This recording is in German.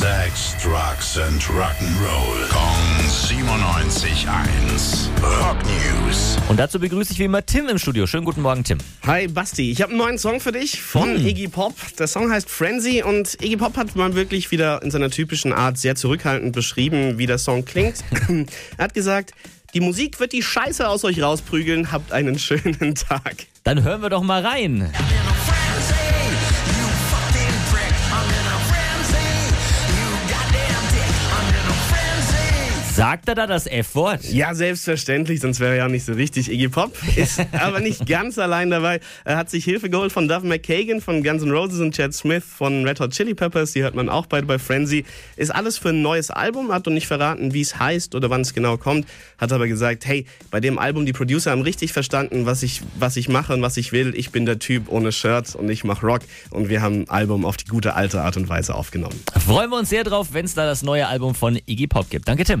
Sex, Drugs and Rock'n'Roll. Kong 97.1. Rock News. Und dazu begrüße ich wie immer Tim im Studio. Schönen guten Morgen, Tim. Hi Basti, ich habe einen neuen Song für dich von Iggy Pop. Der Song heißt Frenzy und Iggy Pop hat mal wirklich wieder in seiner typischen Art sehr zurückhaltend beschrieben, wie der Song klingt. er hat gesagt, die Musik wird die Scheiße aus euch rausprügeln, habt einen schönen Tag. Dann hören wir doch mal rein. Sagt er da das F-Wort? Ja, selbstverständlich, sonst wäre er ja nicht so richtig. Iggy Pop ist aber nicht ganz allein dabei. Er hat sich Hilfe geholt von Duff McKagan von Guns N' Roses und Chad Smith von Red Hot Chili Peppers. Die hört man auch beide bei Frenzy. Ist alles für ein neues Album, hat und nicht verraten, wie es heißt oder wann es genau kommt. Hat aber gesagt, hey, bei dem Album, die Producer haben richtig verstanden, was ich, was ich mache und was ich will. Ich bin der Typ ohne Shirt und ich mache Rock. Und wir haben ein Album auf die gute alte Art und Weise aufgenommen. Freuen wir uns sehr drauf, wenn es da das neue Album von Iggy Pop gibt. Danke, Tim.